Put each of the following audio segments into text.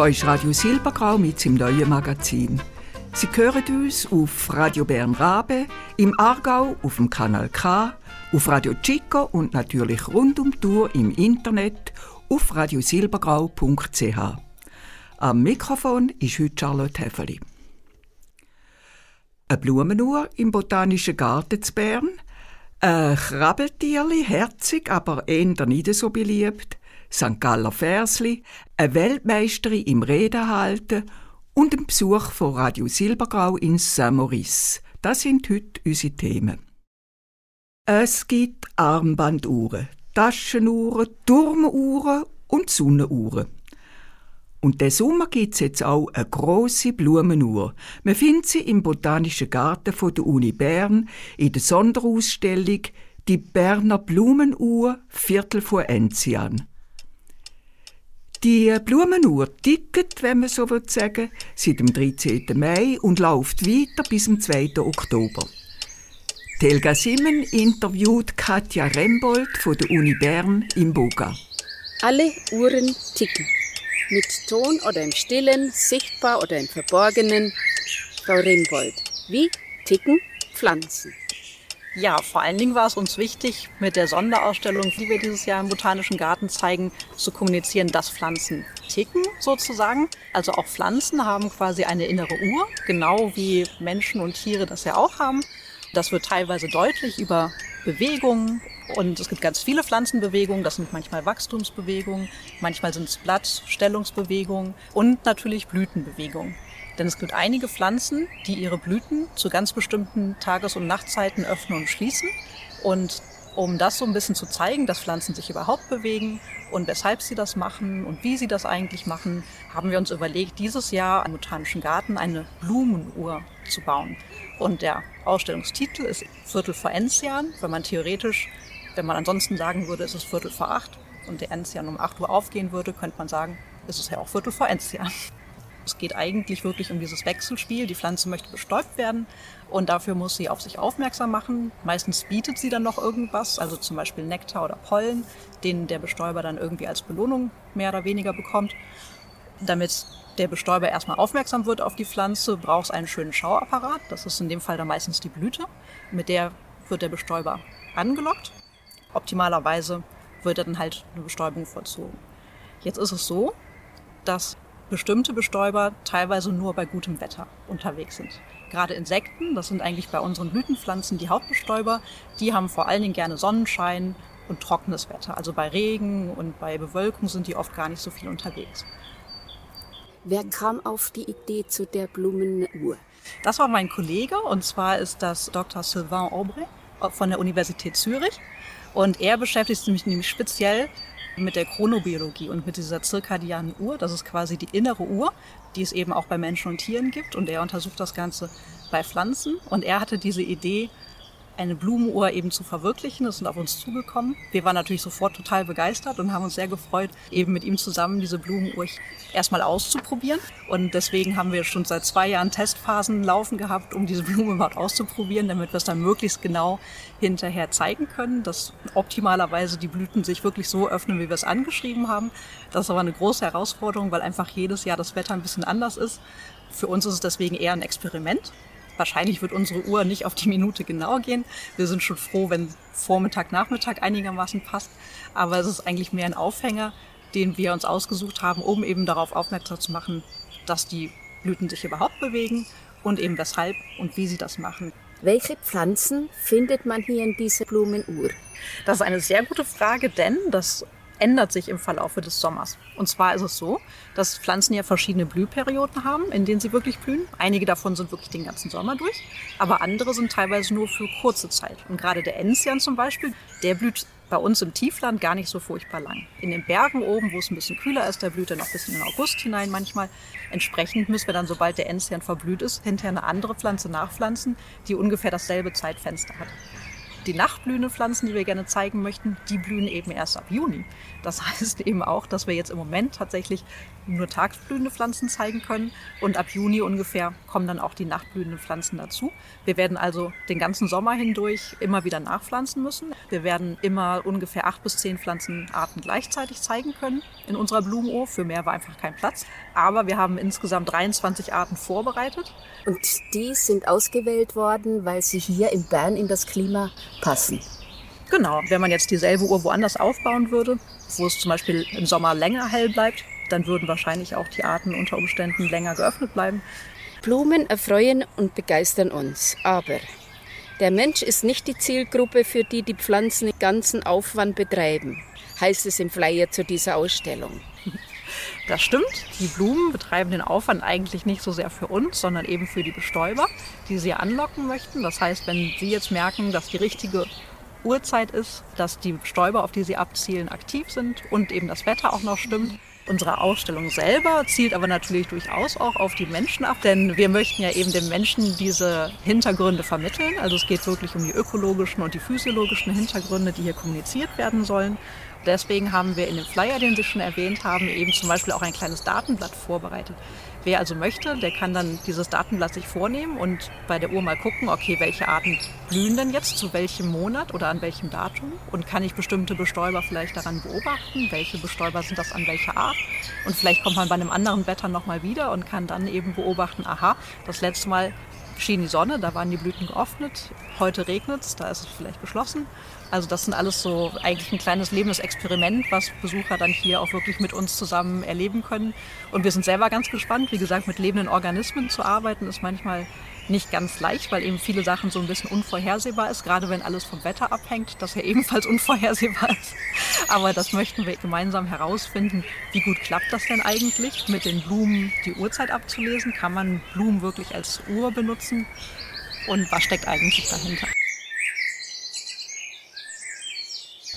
Da ist Radio Silbergrau mit seinem neuen Magazin. Sie hören uns auf Radio Bern Rabe, im Aargau auf dem Kanal K, auf Radio Chico und natürlich rund um die Tour im Internet auf radiosilbergrau.ch. Am Mikrofon ist heute Charlotte Häfeli. Eine Blumenuhr im Botanischen Garten zu Bern, ein Krabbeltierli, herzig, aber eher nicht so beliebt, St. Galler Versli, eine Weltmeisterin im Redenhalten und ein Besuch von Radio Silbergrau in Saint-Maurice. Das sind heute unsere Themen. Es gibt Armbanduhren, Taschenuhren, Turmuhren und Sonnenuhren. Und der Sommer gibt es jetzt auch eine grosse Blumenuhr. Man findet sie im Botanischen Garten von der Uni Bern in der Sonderausstellung «Die Berner Blumenuhr Viertel vor Enzian». Die Blumenuhr tickt, wenn man so will sagen, seit dem 13. Mai und läuft weiter bis zum 2. Oktober. Telga Simmen interviewt Katja Rembold von der Uni Bern im Boga. Alle Uhren ticken. Mit Ton oder im Stillen, sichtbar oder im Verborgenen. Frau Rembold, wie ticken Pflanzen? Ja, vor allen Dingen war es uns wichtig, mit der Sonderausstellung, die wir dieses Jahr im Botanischen Garten zeigen, zu kommunizieren, dass Pflanzen ticken sozusagen. Also auch Pflanzen haben quasi eine innere Uhr, genau wie Menschen und Tiere das ja auch haben. Das wird teilweise deutlich über Bewegungen und es gibt ganz viele Pflanzenbewegungen. Das sind manchmal Wachstumsbewegungen, manchmal sind es Blattstellungsbewegungen und natürlich Blütenbewegungen. Denn es gibt einige Pflanzen, die ihre Blüten zu ganz bestimmten Tages- und Nachtzeiten öffnen und schließen. Und um das so ein bisschen zu zeigen, dass Pflanzen sich überhaupt bewegen und weshalb sie das machen und wie sie das eigentlich machen, haben wir uns überlegt, dieses Jahr im Botanischen Garten eine Blumenuhr zu bauen. Und der Ausstellungstitel ist Viertel vor Enzian, wenn man theoretisch, wenn man ansonsten sagen würde, es ist Viertel vor acht und der Enzian um acht Uhr aufgehen würde, könnte man sagen, es ist ja auch Viertel vor Enzian. Es geht eigentlich wirklich um dieses Wechselspiel. Die Pflanze möchte bestäubt werden und dafür muss sie auf sich aufmerksam machen. Meistens bietet sie dann noch irgendwas, also zum Beispiel Nektar oder Pollen, den der Bestäuber dann irgendwie als Belohnung mehr oder weniger bekommt. Damit der Bestäuber erstmal aufmerksam wird auf die Pflanze, braucht es einen schönen Schauapparat. Das ist in dem Fall dann meistens die Blüte. Mit der wird der Bestäuber angelockt. Optimalerweise wird dann halt eine Bestäubung vollzogen. Jetzt ist es so, dass bestimmte Bestäuber teilweise nur bei gutem Wetter unterwegs sind. Gerade Insekten, das sind eigentlich bei unseren Blütenpflanzen die Hauptbestäuber, die haben vor allen Dingen gerne Sonnenschein und trockenes Wetter. Also bei Regen und bei Bewölkung sind die oft gar nicht so viel unterwegs. Wer kam auf die Idee zu der Blumenuhr? Das war mein Kollege und zwar ist das Dr. Sylvain Aubrey von der Universität Zürich und er beschäftigt sich nämlich speziell mit der Chronobiologie und mit dieser zirkadianen Uhr. Das ist quasi die innere Uhr, die es eben auch bei Menschen und Tieren gibt. Und er untersucht das Ganze bei Pflanzen. Und er hatte diese Idee, eine Blumenuhr eben zu verwirklichen. Das sind auf uns zugekommen. Wir waren natürlich sofort total begeistert und haben uns sehr gefreut, eben mit ihm zusammen diese Blumenuhr erstmal auszuprobieren. Und deswegen haben wir schon seit zwei Jahren Testphasen laufen gehabt, um diese Blume überhaupt auszuprobieren, damit wir es dann möglichst genau hinterher zeigen können, dass optimalerweise die Blüten sich wirklich so öffnen, wie wir es angeschrieben haben. Das ist aber eine große Herausforderung, weil einfach jedes Jahr das Wetter ein bisschen anders ist. Für uns ist es deswegen eher ein Experiment. Wahrscheinlich wird unsere Uhr nicht auf die Minute genau gehen. Wir sind schon froh, wenn Vormittag, Nachmittag einigermaßen passt. Aber es ist eigentlich mehr ein Aufhänger, den wir uns ausgesucht haben, um eben darauf aufmerksam zu machen, dass die Blüten sich überhaupt bewegen und eben weshalb und wie sie das machen. Welche Pflanzen findet man hier in dieser Blumenuhr? Das ist eine sehr gute Frage, denn das ändert sich im Verlaufe des Sommers. Und zwar ist es so, dass Pflanzen ja verschiedene Blühperioden haben, in denen sie wirklich blühen. Einige davon sind wirklich den ganzen Sommer durch, aber andere sind teilweise nur für kurze Zeit. Und gerade der Enzian zum Beispiel, der blüht bei uns im Tiefland gar nicht so furchtbar lang. In den Bergen oben, wo es ein bisschen kühler ist, da blüht er noch bis in den August hinein manchmal. Entsprechend müssen wir dann, sobald der Enzian verblüht ist, hinterher eine andere Pflanze nachpflanzen, die ungefähr dasselbe Zeitfenster hat. Die nachtblühende Pflanzen, die wir gerne zeigen möchten, die blühen eben erst ab Juni. Das heißt eben auch, dass wir jetzt im Moment tatsächlich nur tagsblühende Pflanzen zeigen können und ab Juni ungefähr kommen dann auch die nachtblühenden Pflanzen dazu. Wir werden also den ganzen Sommer hindurch immer wieder nachpflanzen müssen. Wir werden immer ungefähr acht bis zehn Pflanzenarten gleichzeitig zeigen können in unserer Blumenuhr. Für mehr war einfach kein Platz. Aber wir haben insgesamt 23 Arten vorbereitet. Und die sind ausgewählt worden, weil sie hier in Bern in das Klima passen. Genau, wenn man jetzt dieselbe Uhr woanders aufbauen würde, wo es zum Beispiel im Sommer länger hell bleibt, dann würden wahrscheinlich auch die Arten unter Umständen länger geöffnet bleiben. Blumen erfreuen und begeistern uns, aber der Mensch ist nicht die Zielgruppe, für die die Pflanzen den ganzen Aufwand betreiben, heißt es im Flyer zu dieser Ausstellung. Das stimmt. Die Blumen betreiben den Aufwand eigentlich nicht so sehr für uns, sondern eben für die Bestäuber, die sie anlocken möchten. Das heißt, wenn Sie jetzt merken, dass die richtige Uhrzeit ist, dass die Bestäuber, auf die Sie abzielen, aktiv sind und eben das Wetter auch noch stimmt, Unsere Ausstellung selber zielt aber natürlich durchaus auch auf die Menschen ab, denn wir möchten ja eben den Menschen diese Hintergründe vermitteln. Also es geht wirklich um die ökologischen und die physiologischen Hintergründe, die hier kommuniziert werden sollen. Deswegen haben wir in dem Flyer, den Sie schon erwähnt haben, eben zum Beispiel auch ein kleines Datenblatt vorbereitet. Wer also möchte, der kann dann dieses Datenblatt sich vornehmen und bei der Uhr mal gucken, okay, welche Arten blühen denn jetzt, zu welchem Monat oder an welchem Datum? Und kann ich bestimmte Bestäuber vielleicht daran beobachten, welche Bestäuber sind das an welcher Art? Und vielleicht kommt man bei einem anderen Wetter nochmal wieder und kann dann eben beobachten, aha, das letzte Mal schien die Sonne, da waren die Blüten geöffnet, heute regnet es, da ist es vielleicht geschlossen also das sind alles so eigentlich ein kleines Lebensexperiment, was Besucher dann hier auch wirklich mit uns zusammen erleben können. Und wir sind selber ganz gespannt. Wie gesagt, mit lebenden Organismen zu arbeiten ist manchmal nicht ganz leicht, weil eben viele Sachen so ein bisschen unvorhersehbar ist, gerade wenn alles vom Wetter abhängt, das ja ebenfalls unvorhersehbar ist. Aber das möchten wir gemeinsam herausfinden, wie gut klappt das denn eigentlich, mit den Blumen die Uhrzeit abzulesen? Kann man Blumen wirklich als Uhr benutzen? Und was steckt eigentlich dahinter?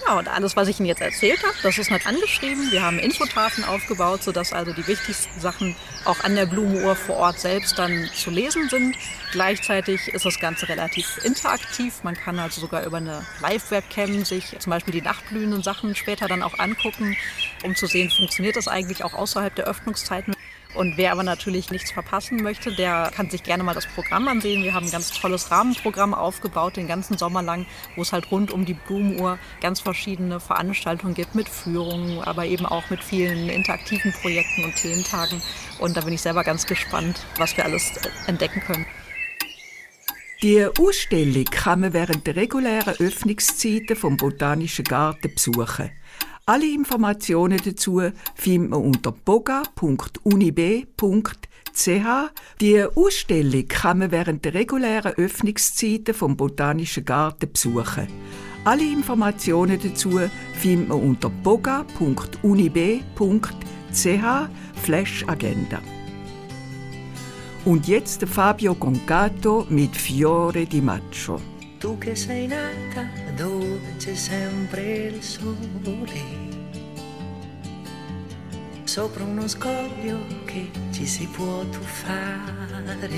Ja, und alles, was ich Ihnen jetzt erzählt habe, das ist nicht angeschrieben. Wir haben Infotafeln aufgebaut, sodass also die wichtigsten Sachen auch an der Blumenuhr vor Ort selbst dann zu lesen sind. Gleichzeitig ist das Ganze relativ interaktiv. Man kann also sogar über eine Live-Webcam sich zum Beispiel die nachtblühenden Sachen später dann auch angucken, um zu sehen, funktioniert das eigentlich auch außerhalb der Öffnungszeiten. Und wer aber natürlich nichts verpassen möchte, der kann sich gerne mal das Programm ansehen. Wir haben ein ganz tolles Rahmenprogramm aufgebaut, den ganzen Sommer lang, wo es halt rund um die Blumenuhr ganz verschiedene Veranstaltungen gibt mit Führungen, aber eben auch mit vielen interaktiven Projekten und Thementagen. Und da bin ich selber ganz gespannt, was wir alles entdecken können. Die Ausstellung kann man während der regulären Öffnungszeiten vom Botanischen Garten besuchen. Alle Informationen dazu findet man unter boga.unib.ch. Die Ausstellung kann man während der regulären Öffnungszeiten vom Botanischen Garten besuchen. Alle Informationen dazu findet man unter boga.unib.ch Agenda. Und jetzt Fabio Concato mit Fiore di Maggio. Tu che sei nata dove c'è sempre il sole, sopra uno scoglio che ci si può tuffare.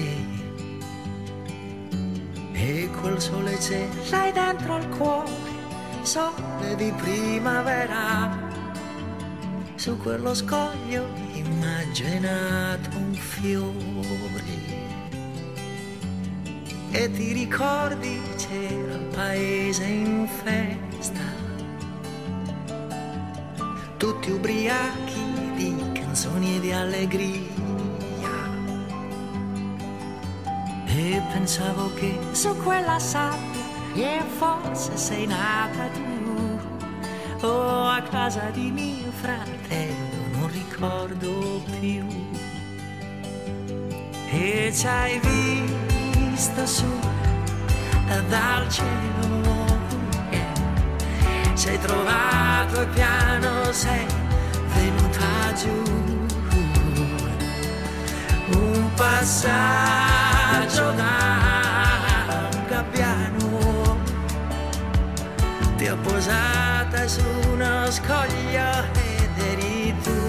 E quel sole c'è, l'hai dentro al cuore, sole di primavera. Su quello scoglio immaginato un fiore e ti ricordi c'era il paese in festa, tutti ubriachi di canzoni e di allegria. E pensavo che su quella sabbia e forse sei nata tu, o a casa di mio fratello, non ricordo più. E ci hai visto vista su dal cielo. Sei trovato il piano sei venuta giù. Un passaggio da un gabbiano ti ho posata su uno scoglio ed eri tu.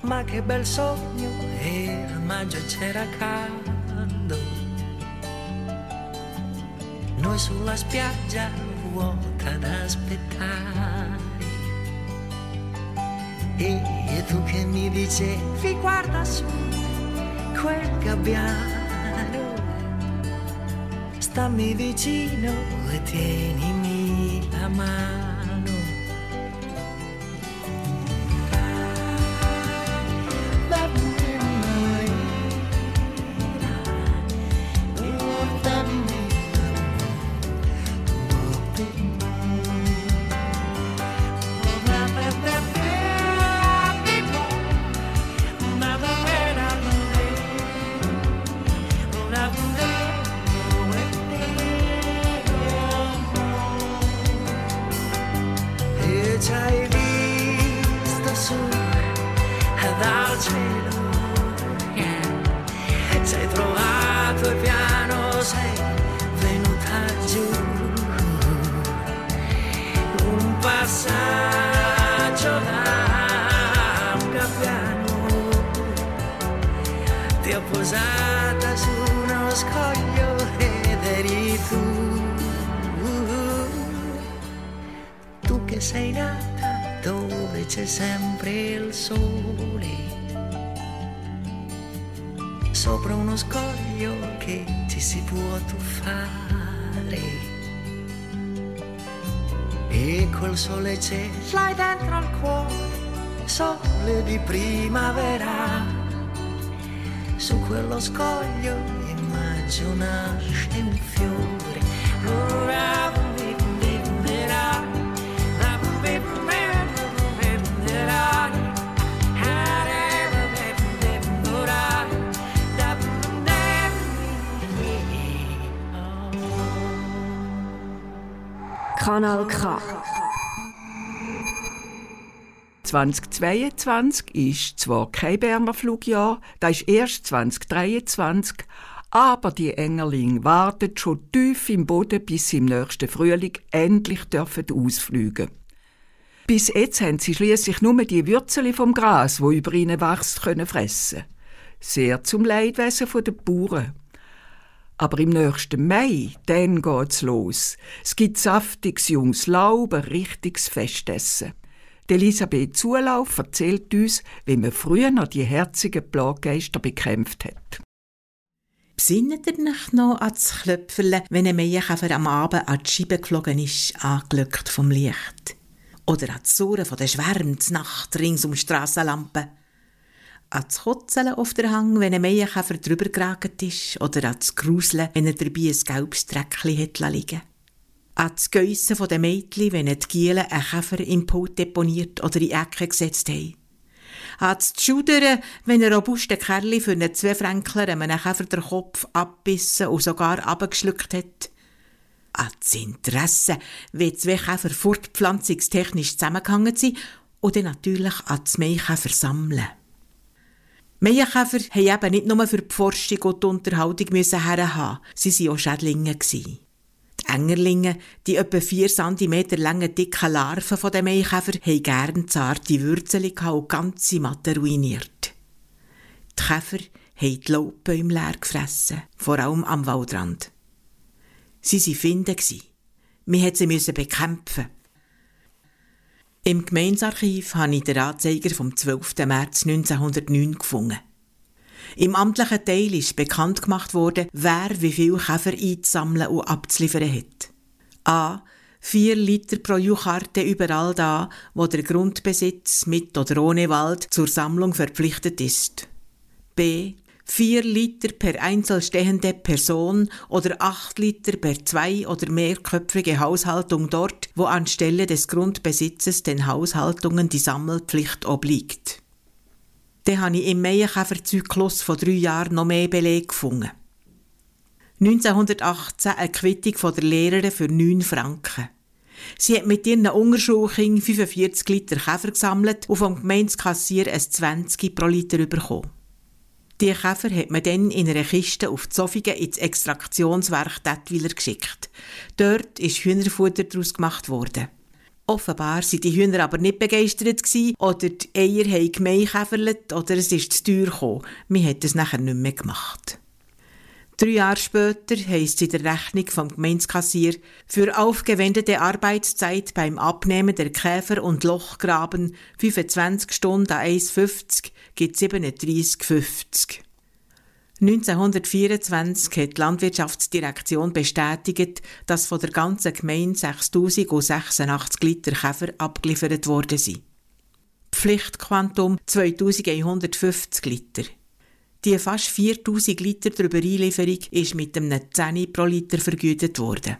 Ma che bel sogno, era maggio e c'era caldo. Noi sulla spiaggia vuota ad aspettare. E, e tu che mi dicevi guarda su quel gabbiano, stammi vicino e tienimi la mano. Posata su uno scoglio Ed eri tu tu che sei nata dove c'è sempre il sole, sopra uno scoglio che ci si può tuffare. E col sole ce l'hai dentro al cuore, sole di primavera. Su quello scoglio immagino nasce un fiore. Ora Kanal K. 2022 ist zwar kein Berner Flugjahr, da ist erst 2023, aber die Engerling warten schon tief im Boden, bis sie im nächsten Frühling endlich dürfen ausfliegen. Bis jetzt haben sie schließlich nur die Würzeli vom Gras, wo über ihnen wächst, können fressen. Sehr zum Leidwesen der Bauern. Aber im nächsten Mai, dann geht's los. Es gibt saftiges junges Laub, richtiges Festessen. Elisabeth Zulauf erzählt uns, wie man früher noch die herzigen Plaggeister bekämpft hat. Besinnet ihr euch noch an das Klöpferle, wenn ein Meierkäfer am Abend an die Scheibe geflogen ist, angelockt vom Licht? Oder an das Surren der Schwärme zur Nacht rings um Strassenlampen? An das Kotzeln auf der Hang, wenn ein Meierkäfer drüber geragt ist? Oder an das Gruseln, wenn er dabei ein gelbes Dreckchen hat liegen An das Geissen von den Mädchen, wenn die Gielen einen Käfer im Pult deponiert oder in die Ecke gesetzt haben? An das Schudern, wenn ein robuster Kerl für einen Zweifränkler einem Käfer den Kopf abbissen und sogar abgeschluckt hat? An das Interesse, wie zwei Käfer fortpflanzungstechnisch zusammengehangen sind und dann natürlich an das Maikäfer sammeln. Maienkäfer haben eben nicht nur für die Forschung und die Unterhaltung herhaben, sie waren auch Schädlinge. Die Engerlinge, die etwa 4 cm langen dicken Larven von den Maienkäfer, haben gern zarte Würzeli und ganze Matten ruiniert. Die Käfer haben die Laubbäume leer gefressen, vor allem am Waldrand. Sie waren Finden. Wir mussten sie bekämpfen. Im Gemeinsarchiv habe ich den Anzeiger vom 12. März 1909 gefunden. Im amtlichen Teil ist bekannt gemacht worden, wer wie viel Käfer einzusammeln und abzuliefern hat. A. 4 Liter pro Jucharte überall da, wo der Grundbesitz mit oder ohne Wald zur Sammlung verpflichtet ist. B. 4 Liter per einzelstehende Person oder 8 Liter per zwei- oder mehrköpfige Haushaltung dort, wo anstelle des Grundbesitzes den Haushaltungen die Sammelpflicht obliegt. Dann habe ich im Maienkäferzyklus von drei Jahren noch mehr Beleg gefunden. 1918 eine Quittung von der Lehrerin für 9 Franken. Sie hat mit ihren Unterschulkindern 45 Liter Käfer gesammelt und vom Gemeindekassier ein 20 pro Liter bekommen. Die Käfer hat man dann in einer Kiste auf Zofingen ins Extraktionswerk Detwiler geschickt. Dort ist Hühnerfutter daraus gemacht worden. Offenbar sind die Hühner aber nicht begeistert oder die Eier haben gemeinkäferlet oder es ist zu teuer gekommen. Man hat es nachher nicht mehr gemacht. Drei Jahre später heisst es in der Rechnung vom Gemeindekassier, für aufgewendete Arbeitszeit beim Abnehmen der Käfer und Lochgraben 25 Stunden an 1,50 gibt 37,50. 1924 hat die Landwirtschaftsdirektion bestätigt, dass von der ganzen Gemeinde 6086 Liter Käfer abgeliefert worden sind. Pflichtquantum 2150 Liter. Die fast 4000 Liter drüber Einlieferung ist mit einem 10 pro Liter vergütet worden.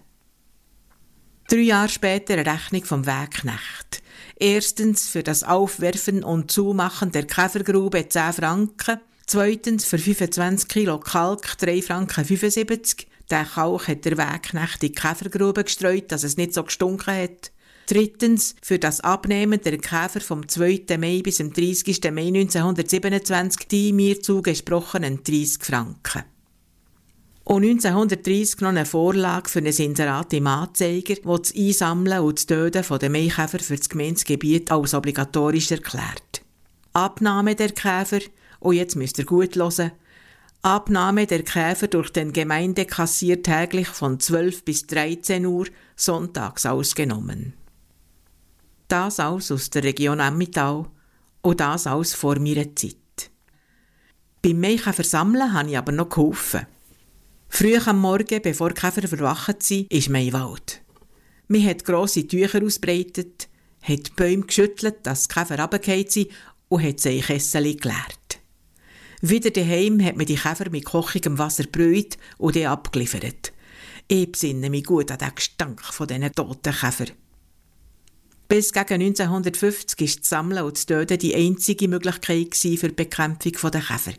Drei Jahre später eine Rechnung vom Wegknecht. Erstens für das Aufwerfen und Zumachen der Käfergrube 10 Franken. Zweitens für 25 Kilo Kalk 3 Franken 75. Der Kalk hat der Wegknecht in die Käfergrube gestreut, dass es nicht so gestunken hat. Drittens für das Abnehmen der Käfer vom 2. Mai bis zum 30. Mai 1927 die mir zugesprochenen 30 Franken. Und 1930 noch eine Vorlage für ein Inserat im Anzeiger, wo das Einsammeln und das Töten der Maikäfer für das Gemeindegebiet als obligatorisch erklärt. Abnahme der Käfer, und jetzt müsst ihr gut hören, Abnahme der Käfer durch den Gemeindekassier täglich von 12 bis 13 Uhr, sonntags ausgenommen. Das alles aus der Region Emmittal und das alles vor meiner Zeit. Beim Maikäfer sammeln habe ich aber noch geholfen. Früh am Morgen, bevor die Käfer verwacht sind, ist mein Wald. Man hat grosse Tücher ausbreitet, hat die Bäume geschüttelt, dass die Käfer runtergefallen sind und hat sie in Kessel geleert. Wieder daheim hat man die Käfer mit kochigem Wasser brüht und die abgeliefert. Ich besinne mich gut an den Gestank von diesen toten Käfer. Bis gegen 1950 war das Sammeln und das Töten die einzige Möglichkeit für die Bekämpfung der Käfer.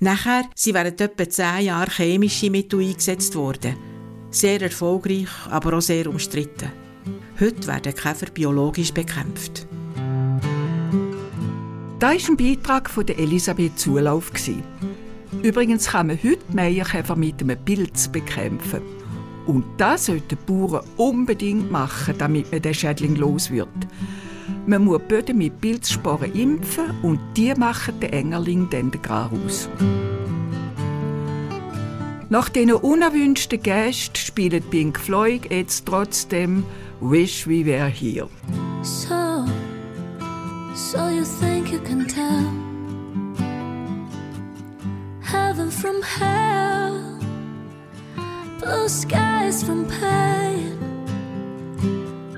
Nachher sind während etwa zehn Jahren chemische Mittel eingesetzt worden. Sehr erfolgreich, aber auch sehr umstritten. Heute werden Käfer biologisch bekämpft. Das war ein Beitrag von Elisabeth Zulauf. Übrigens kann man heute Meierkäfer mit einem Pilz bekämpfen. Und das sollten die Bauern unbedingt machen, damit man den Schädling los wird. Man muss Böden mit Pilzsporen impfen und die machen den Engerling dann den Garaus. Nach diesen unerwünschten Gästen spielt Pink Floyd jetzt trotzdem Wish We Were Here. So, so you think you can tell heaven from hell, blue skies from pain.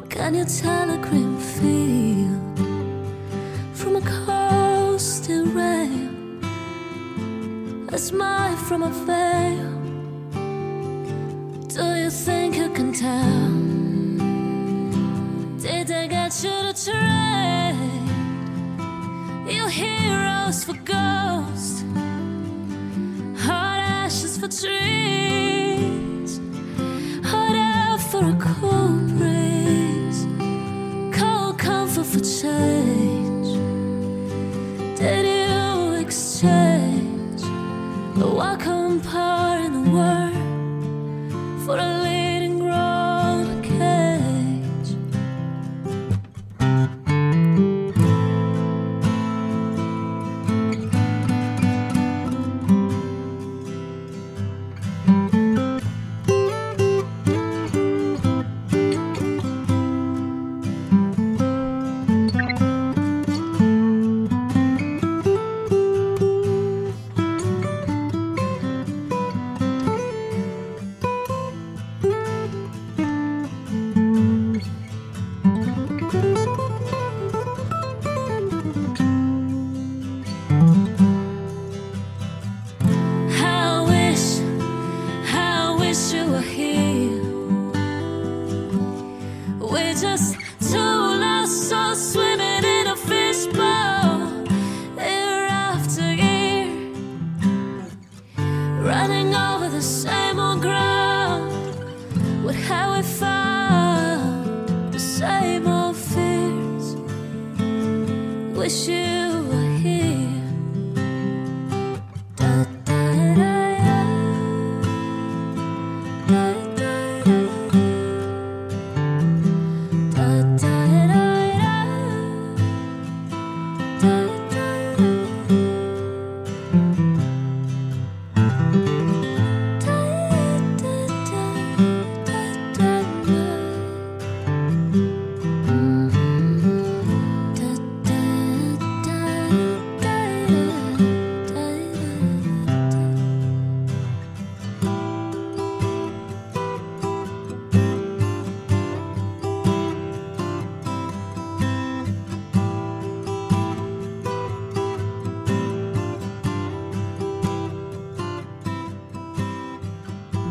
Can you tell a green field from a coastal rail? A smile from a veil. Do you think you can tell? Did I get you to trade your heroes for ghosts, hot ashes for trees, hot air for a cool breeze, cold comfort for change? Did you exchange the welcome part in the world for a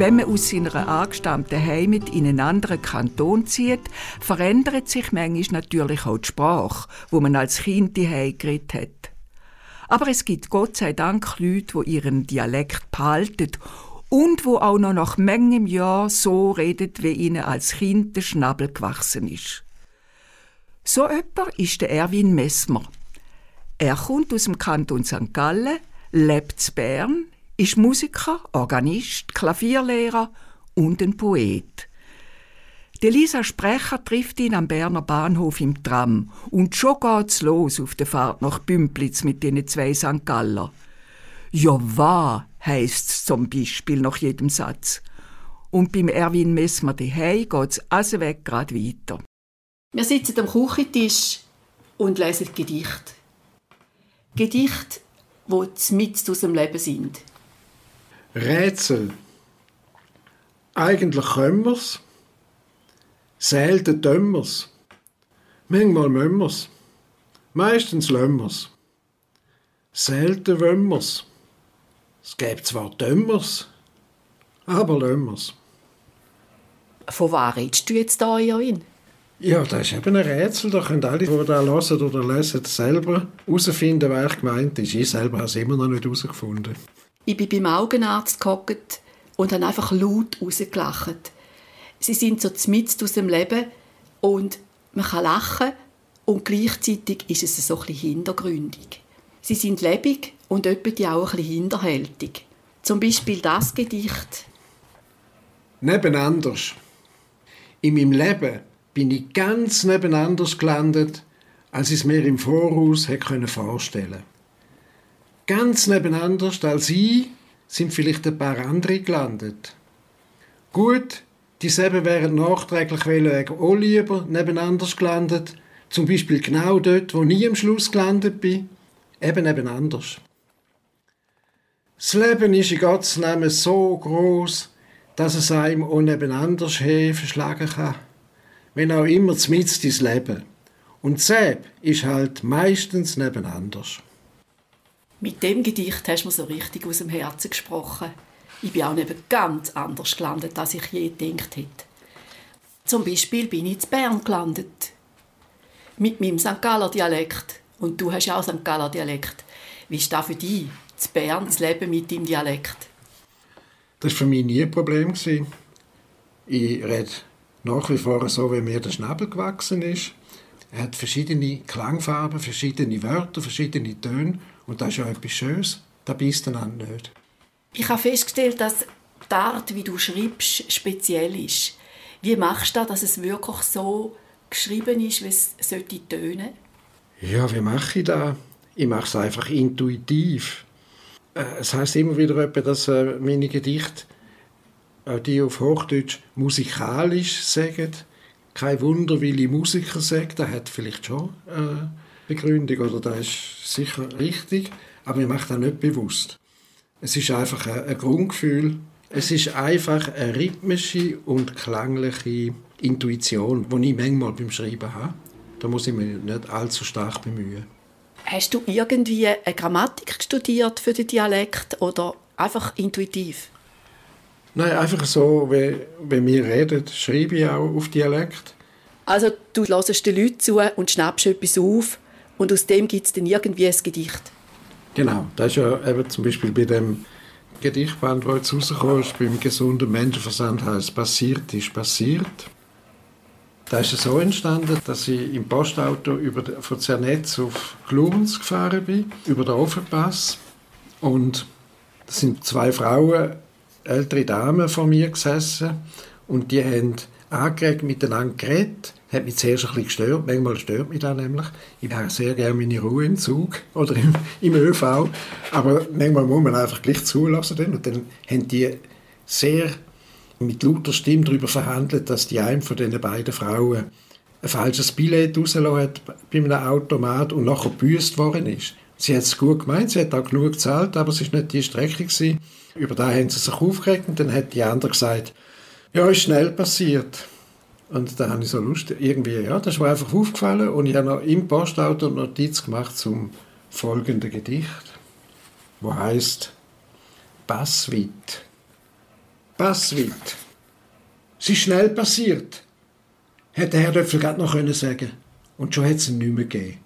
Wenn man aus seiner angestammten Heimat in einen anderen Kanton zieht, verändert sich manchmal natürlich auch die Sprache, wo man als Kind die geredet hat. Aber es gibt Gott sei Dank Leute, die ihren Dialekt behalten und wo auch noch nach manchem Jahr so redet, wie ihnen als Kind der Schnabel gewachsen ist. So jemand ist der Erwin Messmer. Er kommt aus dem Kanton St. Gallen, lebt in Bern, ist Musiker, Organist, Klavierlehrer und ein Poet. Die Lisa Sprecher trifft ihn am Berner Bahnhof im Tram und schon geht's los auf der Fahrt nach Bümplitz mit den zwei St. Galler. Ja, wahr, heisst's zum Beispiel nach jedem Satz. Und beim Erwin Messmer daheim geht's also weg grad weiter. Wir sitzen am Küchentisch und lesen Gedichte. Gedichte, die mitten aus dem Leben sind. Rätsel. Eigentlich können wir's. Selten tun wir's. Manchmal müssen wir's. Meistens lassen wir's. Selten wollen wir's. Es gibt zwar Dömmers, aber lassen wir's. Von was redest du jetzt da, Join? Ja, das ist eben ein Rätsel. Da können alle, die da hören oder lesen, selber herausfinden, wer gemeint ist. Ich selber habe es immer noch nicht herausgefunden. Ich bin beim Augenarzt gehockt und habe einfach laut rausgelacht. Sie sind so mitten aus dem Leben und man kann lachen und gleichzeitig ist es so ein bisschen hintergründig. Sie sind lebendig und etwa auch ein bisschen hinterhältig. Zum Beispiel das Gedicht. Nebeneinander. In meinem Leben bin ich ganz nebeneinander gelandet, als ich es mir im Voraus hätte vorstellen können. Ganz nebeneinander als ich sind vielleicht ein paar andere gelandet. Gut, dieselben wären nachträglich wegen auch lieber nebeneinander gelandet, zum Beispiel genau dort, wo ich am Schluss gelandet bin, eben nebeneinander. Das Leben ist in Gottes Namen so groß, dass es einem auch nebeneinander verschlagen kann. Wenn auch immer zmitzt ins Leben. Und Zeb ist halt meistens nebeneinander. Mit dem Gedicht hast du mir so richtig aus dem Herzen gesprochen. Ich bin auch neben ganz anders gelandet, als ich je gedacht hätte. Zum Beispiel bin ich in Bern gelandet. Mit meinem St. Galler Dialekt. Und du hast auch St. Galler Dialekt. Wie ist das für dich, zu Bern zu leben mit deinem Dialekt? Das war für mich nie ein Problem. Ich rede nach wie vor so, wie mir der Schnabel gewachsen ist. Er hat verschiedene Klangfarben, verschiedene Wörter, verschiedene Töne. Und das ist ja etwas Schönes. Das beißt dann nicht. Ich habe festgestellt, dass die Art, wie du schreibst, speziell ist. Wie machst du das, dass es wirklich so geschrieben ist, wie es sollte tönen? Ja, wie mache ich das? Ich mache es einfach intuitiv. Äh, Es heißt immer wieder dass äh, meine Gedichte, äh, die auf Hochdeutsch musikalisch sagen. Kein Wunder, weil ich Musiker sage, das hat vielleicht schon äh, Begründung oder das ist sicher richtig, aber ich mache das nicht bewusst. Es ist einfach ein, Grundgefühl. Es ist einfach eine rhythmische und klangliche Intuition, die ich manchmal beim Schreiben habe. Da muss ich mich nicht allzu stark bemühen. Hast du irgendwie eine Grammatik studiert für den Dialekt oder einfach intuitiv? Nein, einfach so, wie, wie wir reden, schreibe ich auch auf Dialekt. Also du hörst den Leuten zu und schnappst etwas auf und aus dem gibt es dann irgendwie ein Gedicht. Genau, das ist ja eben zum Beispiel bei dem Gedichtband, das jetzt rausgekommen ist, beim gesunden Menschenverstand heißt «Passiert ist passiert». Da ist es so entstanden, dass ich im Postauto über, von Zernetz auf Glurns gefahren bin, über den Ofenpass. Und da sind zwei Frauen, ältere Damen vor mir gesessen und die haben angeregt miteinander geredet. Hat mich zuerst ein bisschen gestört, manchmal stört mich das nämlich. Ich habe sehr gerne meine Ruhe im Zug oder im, im ÖV, aber manchmal muss man einfach gleich zulassen. Dann. Und dann haben die sehr mit lauter Stimme darüber verhandelt, dass die eine von diesen beiden Frauen ein falsches Billett rausgelassen hat bei einem Automat und nachher gebüßt worden ist. Sie hat es gut gemeint, sie hat auch genug gezahlt, aber es war nicht die Strecke. Gewesen. Über da haben sie sich aufgeregt und dann hat die andere gesagt, ja, ist schnell passiert. Und da habe ich so Lust, irgendwie, ja, das mir einfach aufgefallen und ich habe noch im Postauto Notiz gemacht zum folgenden Gedicht, wo heißt Passwit. Passwit. Es ist schnell passiert, hätte Herr Döpfel gerade noch können sagen Und schon hat es ihn nicht mehr gegeben.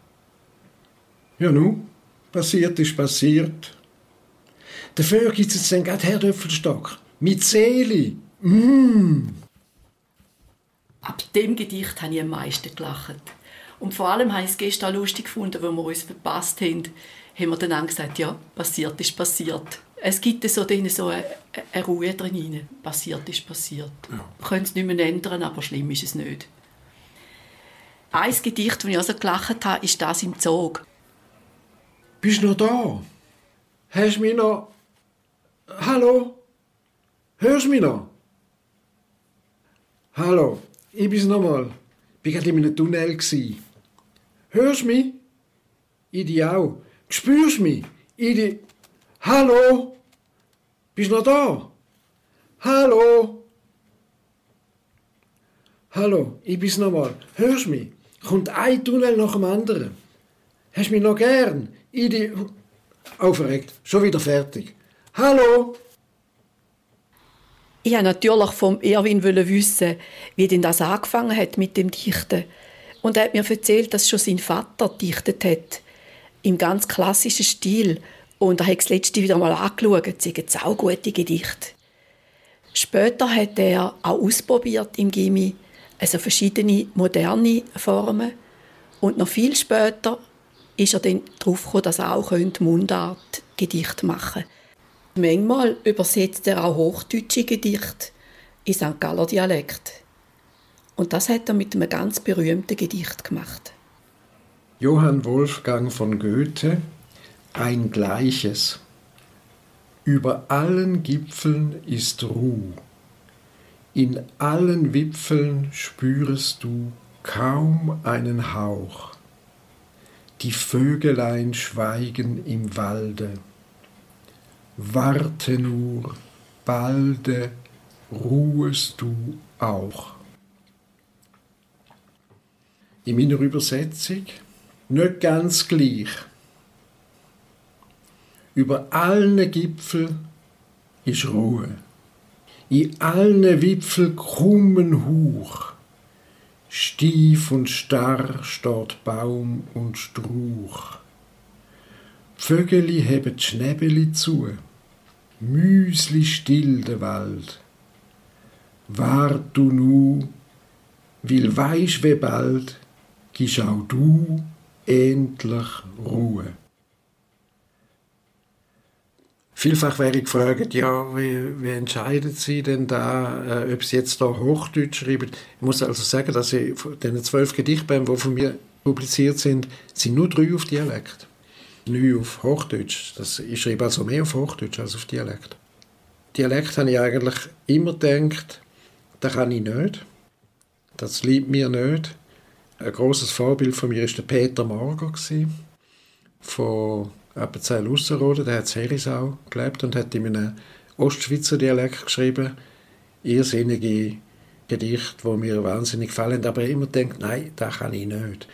Ja, nun, passiert ist passiert. Dafür gibt es jetzt dann gerade Herr Döpfelstock. Mit Seele. Mm. Ab dem Gedicht habe ich am meisten gelacht. Und vor allem habe ich es gestern lustig gefunden, wo wir uns verpasst haben, haben wir dann gesagt, ja, passiert ist passiert. Es gibt so, drin so eine, eine Ruhe drin. Passiert ist passiert. Wir können es nicht mehr ändern, aber schlimm ist es nicht. Ein Gedicht, das ich also gelacht habe, ist das im Zug. Bist du noch da? Hast du mich noch... Hallo? Hörst du mich noch? Hallo, ich bin's nochmal. Ich war gerade in einem Tunnel. Hörst du mich? Ich dich auch. Spürst du mich? Ich dich... Hallo? Bist du noch da? Hallo? Hallo, ich bin's nochmal. Hörst du mich? Kommt ein Tunnel nach dem anderen. Hast du mich noch gern? Ich dich... Aufgeregt. Schon wieder fertig. Hallo? Ich wollte natürlich vom Erwin wissen, wie denn das angefangen hat mit dem Dichten. Und er hat mir erzählt, dass schon sein Vater dichtet hat. Im ganz klassischen Stil. Und er hat das letzte wieder mal angeschaut. Es sind saugute Gedichte. Später hat er auch ausprobiert im Gimmi, also verschiedene moderne Formen. Und noch viel später ist er dann darauf gekommen, dass er auch Mundart Gedicht machen könnte. Manchmal übersetzt er auch hochdeutsche Gedichte in St. Galler Dialekt. Und das hat er mit einem ganz berühmten Gedicht gemacht. Johann Wolfgang von Goethe Ein Gleiches. Über allen Gipfeln ist Ruh. In allen Wipfeln spürest du kaum einen Hauch. Die Vögelein schweigen im Walde. Warte nur, balde ruhest du auch. In meiner Übersetzung nicht ganz gleich. Über allen Gipfeln ist Ruhe. In allen Wipfel krummen Huch. Stief und starr steht Baum und Struch. Vögeli hebben Schnäbeli zu, Müsli still der Wald. Wart du nu, will weisst wie bald, gisch auch du endlich Ruhe. Vielfach wäre ich gefragt, ja, wie, wie entscheiden Sie denn da, äh, ob Sie jetzt da Hochdeutsch schreiben? Ich muss also sagen, dass ich von den zwölf Gedichtbänden, die von mir publiziert sind, sind nur drei auf Dialekt. Neun auf Hochdeutsch. Das, ich schreibe also mehr auf Hochdeutsch als auf Dialekt. Dialekt habe ich eigentlich immer gedacht, das kann ich nicht. Das liebt mir nicht. Ein großes Vorbild von mir war der Peter gewesen, von Appenzell Ausserrhoden. Der hat in Herisau gelebt und hat in einem Ostschweizer Dialekt geschrieben. Irrsinnige Gedichte, die mir wahnsinnig gefallen. Aber ich immer gedacht, nein, das kann ich nicht.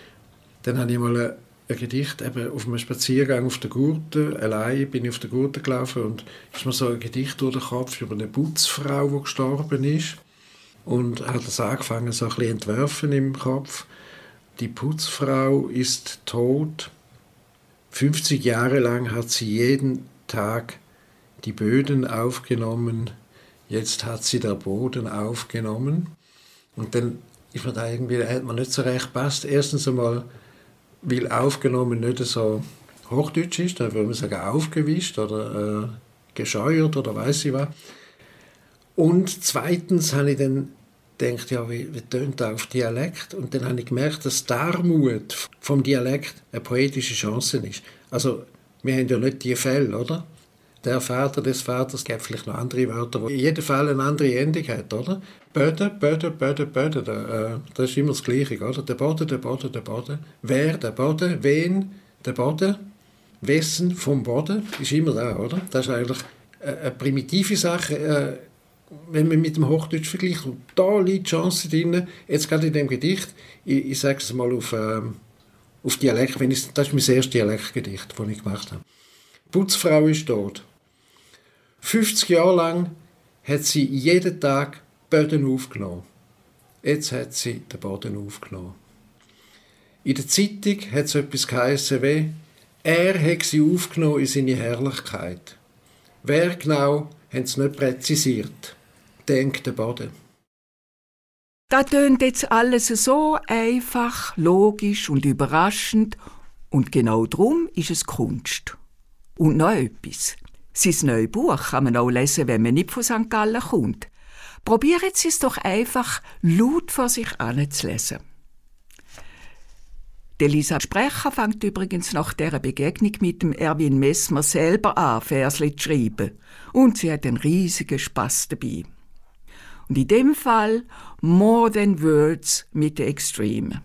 Dann habe ich mal ein, Gedicht eben auf einem Spaziergang auf der Gurte, allein bin ich auf der Gurte gelaufen und ist mir so ein Gedicht durch den Kopf über eine Putzfrau, die gestorben ist. Und hat das angefangen, so ein bisschen entwerfen im Kopf. Die Putzfrau ist tot. 50 Jahre lang hat sie jeden Tag die Böden aufgenommen. Jetzt hat sie der Boden aufgenommen. Und dann ist mir da irgendwie, hat mir nicht so recht gepasst. Erstens einmal, weil aufgenommen nicht so Hochdeutsch ist, da würde man sagen aufgewischt oder äh, gescheuert oder weiß ich was. Und zweitens habe ich dann gedacht, ja, wie, wie tönt das auf Dialekt? Und dann habe ich gemerkt, dass die Armut vom Dialekt eine poetische Chance ist. Also, wir haben ja nicht die Fälle, oder? Der Vater des Vaters, gibt vielleicht noch andere Wörter, wo in jedem Fall eine andere Endung hat, oder? Böde, Böde, Böde, Böde, da, äh, das ist immer das Gleiche, oder? Der Boden, der Boden, der Boden. Wer, der Boden, wen, der Boden. Wessen vom Boden ist immer da, oder? Das ist eigentlich eine primitive Sache, äh, wenn man mit dem Hochdeutsch vergleicht. Und da liegt die Chance drin, jetzt gerade in dem Gedicht, ich, ich sage es mal auf, ähm, auf Dialekt, wenn ich, das ist mein erstes Dialektgedicht, das ich gemacht habe. Putzfrau ist tot. 50 Jahre lang hat sie jeden Tag Böden aufgenommen. Jetzt hat sie den Boden aufgenommen. In der Zeitung hat es etwas geheißen wie, er hat sie aufgenommen in seine Herrlichkeit. Wer genau, haben sie nicht präzisiert. Denkt der Boden. Da tönt jetzt alles so einfach, logisch und überraschend und genau drum ist es Kunst. Und noch etwas. Sein neues Buch kann man auch lesen, wenn man nicht von St. Gallen kommt. Probieren Sie es doch einfach, laut vor sich anzulesen. Die Lisa Sprecher fängt übrigens nach dieser Begegnung mit dem Erwin Messmer selber an, Versli zu schreiben. Und sie hat einen riesigen Spaß dabei. Und in dem Fall More Than Words mit der Extreme.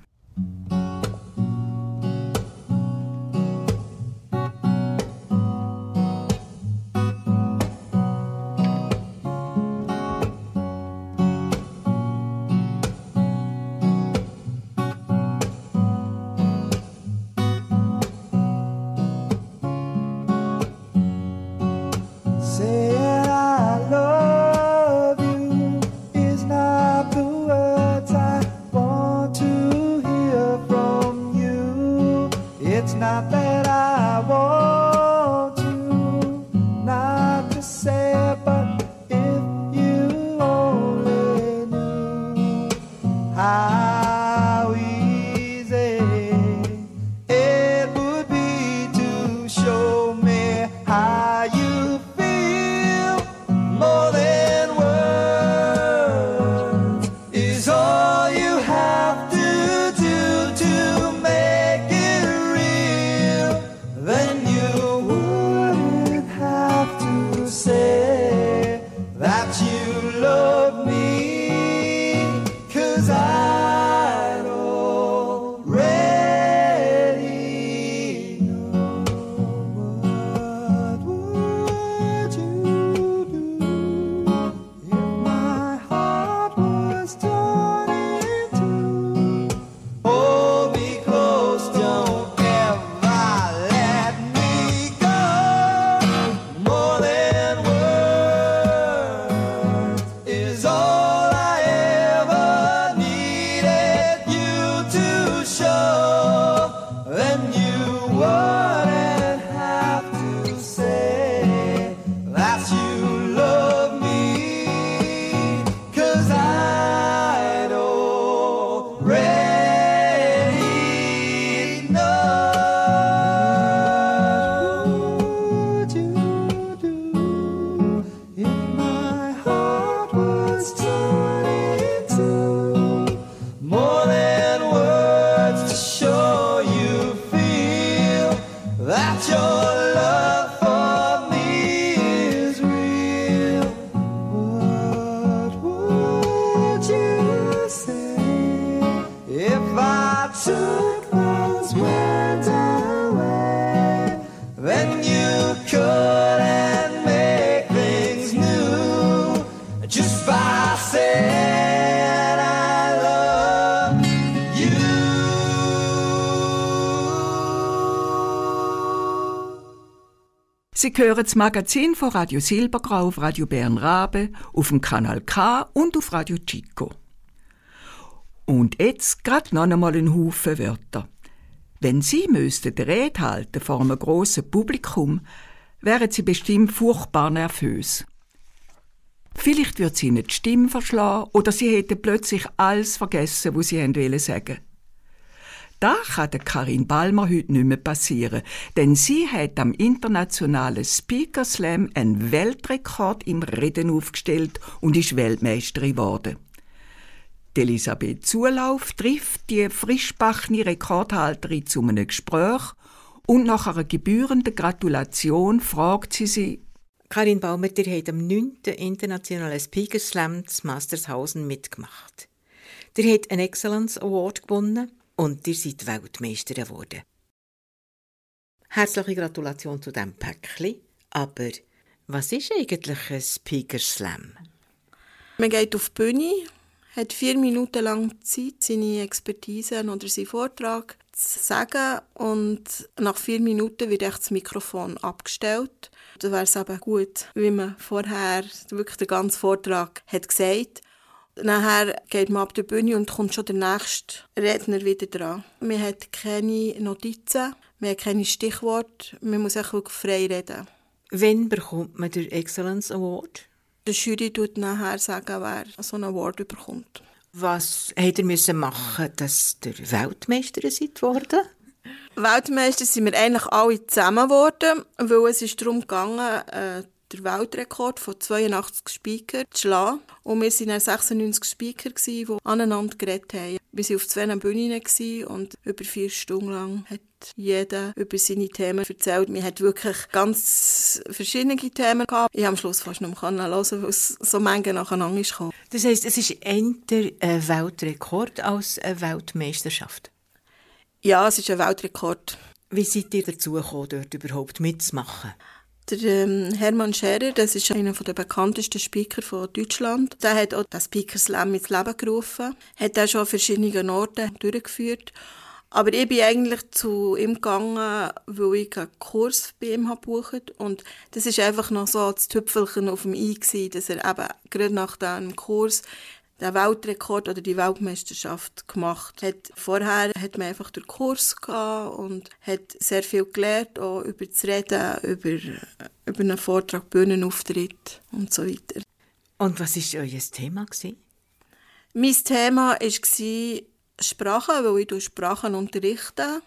Sie hören das Magazin von Radio Silbergrau auf Radio Bern Rabe, auf dem Kanal K und auf Radio Chico. Und jetzt gerade noch einmal ein Haufen Wörter. Wenn Sie müssten die Rede halten vor einem grossen Publikum, wären Sie bestimmt furchtbar nervös. Vielleicht wird sie ihnen die Stimme verschlagen oder sie hätten plötzlich alles vergessen, was sie wollen sagen. Das kann der Karin Balmer heute nicht mehr passieren, denn sie hat am internationalen Speaker Slam einen Weltrekord im Reden aufgestellt und ist Weltmeisterin geworden. Die Elisabeth Zulauf trifft die frischbachne Rekordhalterin zu einem Gespräch und nach einer gebührenden Gratulation fragt sie sie, Karin Baumer, ihr habt am 9. Internationalen Speaker Slam zu Mastershausen mitgemacht. Ihr habt einen Excellence Award gewonnen und ihr seid Weltmeisterin geworden. Herzliche Gratulation zu diesem Päckchen. Aber was ist eigentlich ein Speaker Slam? Man geht auf die Bühne, hat vier Minuten lang Zeit, seine Expertise oder seinen Vortrag zu sagen und nach vier Minuten wird echt das Mikrofon abgestellt. Da wäre es eben gut, wie man vorher wirklich den ganzen Vortrag hat gesagt Nachher geht man ab der Bühne und kommt schon der nächste Redner wieder dran. Man hat keine Notizen, man hat keine Stichworte, man muss auch frei reden. Wann bekommt man den Excellence Award? Der Jury tut nachher sagen, wer so einen Award bekommt. Was hätte ihr müssen machen, dass ihr Weltmeister seid worden? Weltmeister sind wir eigentlich alle zusammen geworden, weil es ist darum gegangen, äh, den Weltrekord von 82 Speaker zu schlagen. Und wir waren dann 96 Speaker, die aneinander geredet haben. Wir waren auf zwei Bühnen und über vier Stunden lang hat jeder über seine Themen erzählt. Wir hatten wirklich ganz verschiedene Themen gehabt. Ich habe am Schluss fast nicht mehr hören, weil es so Menge nacheinander ist gekommen. Das heisst, es ist eher ein Weltrekord als eine Weltmeisterschaft. Ja, es ist ein Weltrekord. Wie seid ihr dazu gekommen, dort überhaupt mitzumachen? Der ähm, Hermann Scherer, das ist einer der bekanntesten Speaker von Deutschland. Der hat auch das Speaker Slam ins Leben gerufen, hat auch schon an verschiedenen Orten durchgeführt. Aber ich bin eigentlich zu ihm gegangen, weil ich einen Kurs bei ihm habe gebucht und das ist einfach noch so das Tüpfelchen auf dem I gewesen, dass er eben gerade nach diesem Kurs den Weltrekord oder die Weltmeisterschaft gemacht hat. Vorher hat man einfach den Kurs gehabt und hat sehr viel gelernt, auch über das Reden, über, über einen Vortrag, Bühnenauftritt und so weiter. Und was war euer Thema? Gewesen? Mein Thema war Sprachen, weil ich Sprachen unterrichte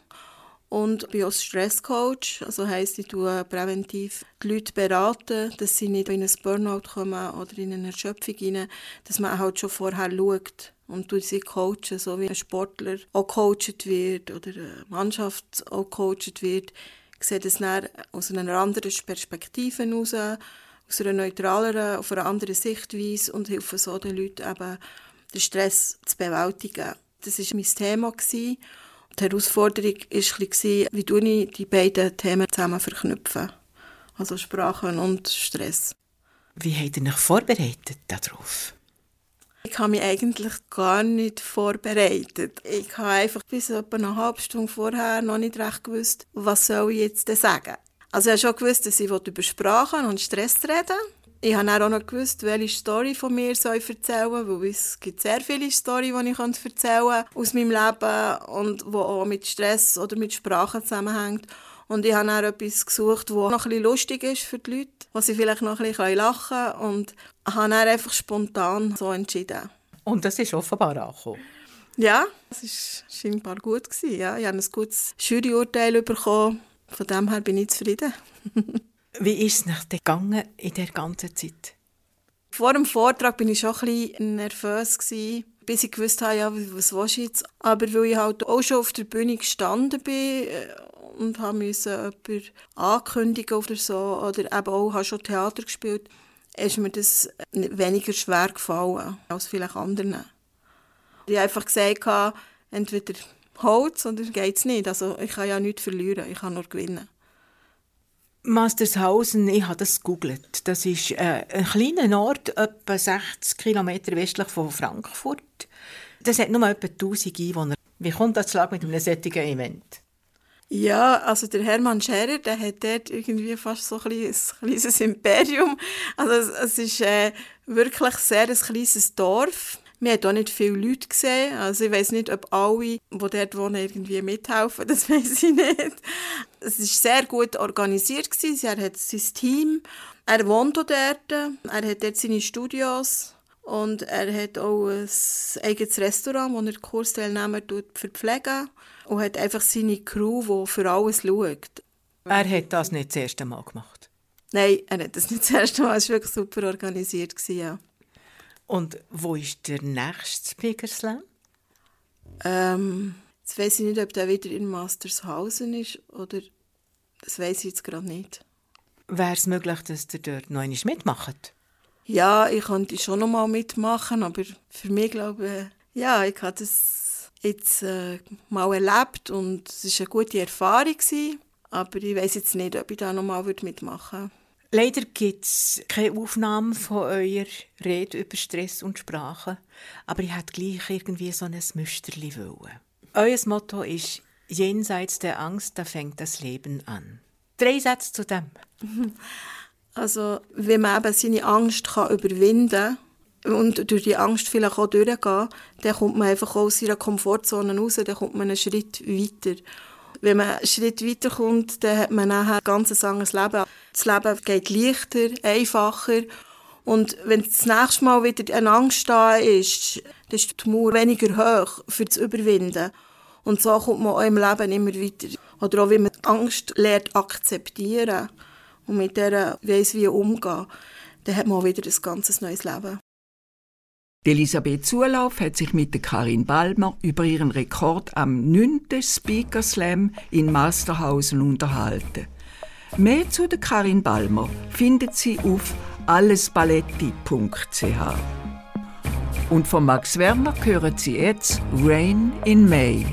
und bin auch Stresscoach, also heisst, ich tue präventiv die Leute beraten, dass sie nicht in ein Burnout kommen oder in eine Erschöpfung rein, dass man halt schon vorher schaut und sie coachen, so wie ein Sportler auch coacht wird oder eine Mannschaft auch coacht wird. Sehe das dann aus einer anderen Perspektive heraus, aus einer neutraleren, auf einer anderen Sichtweise und helfe so den Leuten eben, den Stress zu bewältigen. Das war mein Thema. Die Herausforderung war, wie ich die beiden Themen zusammen verknüpfen. Also Sprachen und Stress. Wie habt ihr euch vorbereitet darauf? Ich habe mich eigentlich gar nicht vorbereitet. Ich habe einfach bis etwa eine halbe Stunde vorher noch nicht recht gewusst, was soll ich jetzt sagen. Also ich habe schon gewusst, dass ich über Sprachen und Stress reden ich habe auch noch gewusst, welche Story von mir soll ich erzählen soll, weil es gibt sehr viele Storys, die ich erzählen kann aus meinem Leben und die auch mit Stress oder mit Sprache zusammenhängt. Und ich habe auch etwas gesucht, das noch ein lustig ist für die Leute, wo sie vielleicht noch ein bisschen lachen können und habe dann einfach spontan so entschieden. Und das ist offenbar angekommen? Ja, es war scheinbar gut. Gewesen, ja. Ich habe ein gutes Juryurteil bekommen. Von dem her bin ich zufrieden. Wie ist es nach gegangen in der ganzen Zeit? Vor dem Vortrag bin ich schon ein bisschen nervös bis ich gewusst habe, ja, was willst du jetzt? Aber weil ich halt auch schon auf der Bühne gestanden bin äh, und habe müssen jemanden ankündigen oder so, oder eben auch habe schon Theater gespielt, ist mir das weniger schwer gefallen als vielleicht anderen. Ich habe einfach gesagt, entweder Holz oder geht es nicht. Also ich kann ja nichts verlieren, ich kann nur gewinnen. Mastershausen, ich habe das gegoogelt. Das ist äh, ein kleiner Ort, etwa 60 Kilometer westlich von Frankfurt. Das hat nur etwa 1000 Einwohner. Wie kommt das Lag mit einem solchen Event? Ja, also der Hermann Scherer, der hat dort irgendwie fast so ein kleines, kleines Imperium. Also es, es ist äh, wirklich sehr ein kleines Dorf. Wir haben auch nicht viele Leute gesehen. Also ich weiß nicht, ob alle, die dort wohnen, irgendwie mithelfen. Das weiß ich nicht. Es war sehr gut organisiert. gewesen. Er hat sein Team. Er wohnt auch dort. Er hat dort seine Studios. Und er hat auch ein eigenes Restaurant, wo er Kursteilnehmer verpflegen Und hat einfach seine Crew, die für alles schaut. Er hat das nicht das erste Mal gemacht. Nein, er hat das nicht das erste Mal. Es war wirklich super organisiert. gewesen, Ja. Und wo ist der nächste Speaker Slam? Ähm, jetzt weiß ich nicht, ob der wieder in Mastershausen ist oder das weiß ich jetzt gerade nicht. Wäre es möglich, dass ihr dort noch einmal mitmacht? Ja, ich könnte schon noch mal mitmachen, aber für mich glaube ich, ja, ich habe das jetzt äh, mal erlebt und es war eine gute Erfahrung. Gewesen, aber ich weiß jetzt nicht, ob ich da noch mal mitmachen würde. Leider gibt es keine Aufnahme von eurer Rede über Stress und Sprache, aber ich hätte gleich irgendwie so ein Müsterli wollen. Euer Motto ist «Jenseits der Angst, da fängt das Leben an». Drei Sätze zu dem. Also, wenn man eben seine Angst kann überwinden kann und durch die Angst vielleicht auch durchgehen, dann kommt man einfach aus seiner Komfortzone raus, dann kommt man einen Schritt weiter. Wenn man einen Schritt weiterkommt, dann hat man nachher ein ganz anderes Leben. Das Leben geht leichter, einfacher. Und wenn das nächste Mal wieder eine Angst da ist, dann ist die Mauer weniger hoch, für zu überwinden. Und so kommt man auch im Leben immer weiter. Oder auch, wie man Angst lernt akzeptieren und mit der weiss, wie umgehen, dann hat man auch wieder ein ganz neues Leben. Elisabeth Zulauf hat sich mit Karin Balmer über ihren Rekord am 9. Speaker Slam in Masterhausen unterhalten. Mehr zu der Karin Balmer findet sie auf allesballetti.ch. Und von Max Werner hören Sie jetzt Rain in May.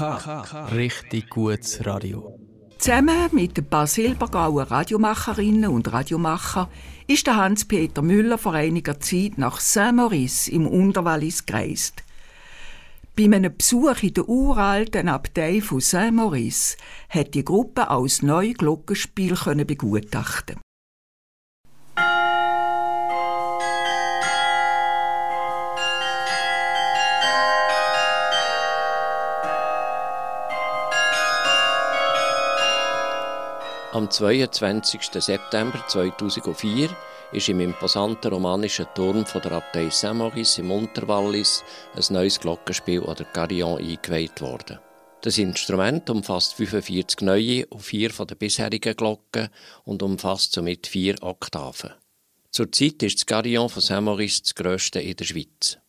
Richtig gutes Radio. Zusammen mit ein paar Silbergauer Radiomacherinnen und Radiomacher ist der Hans-Peter Müller vor einiger Zeit nach Saint-Maurice im Unterwallis gereist. Bei einem Besuch in der uralten Abtei von Saint-Maurice hat die Gruppe auch das neue Glockenspiel begutachten. Am 22. September 2004 ist im imposanten romanischen Turm von der Abtei Saint-Maurice im Unterwallis ein neues Glockenspiel oder Carillon eingeweiht worden. Das Instrument umfasst 45 neue und vier von den bisherigen Glocken und umfasst somit vier Oktaven. Zurzeit ist das Carillon von Saint-Maurice das grösste in der Schweiz.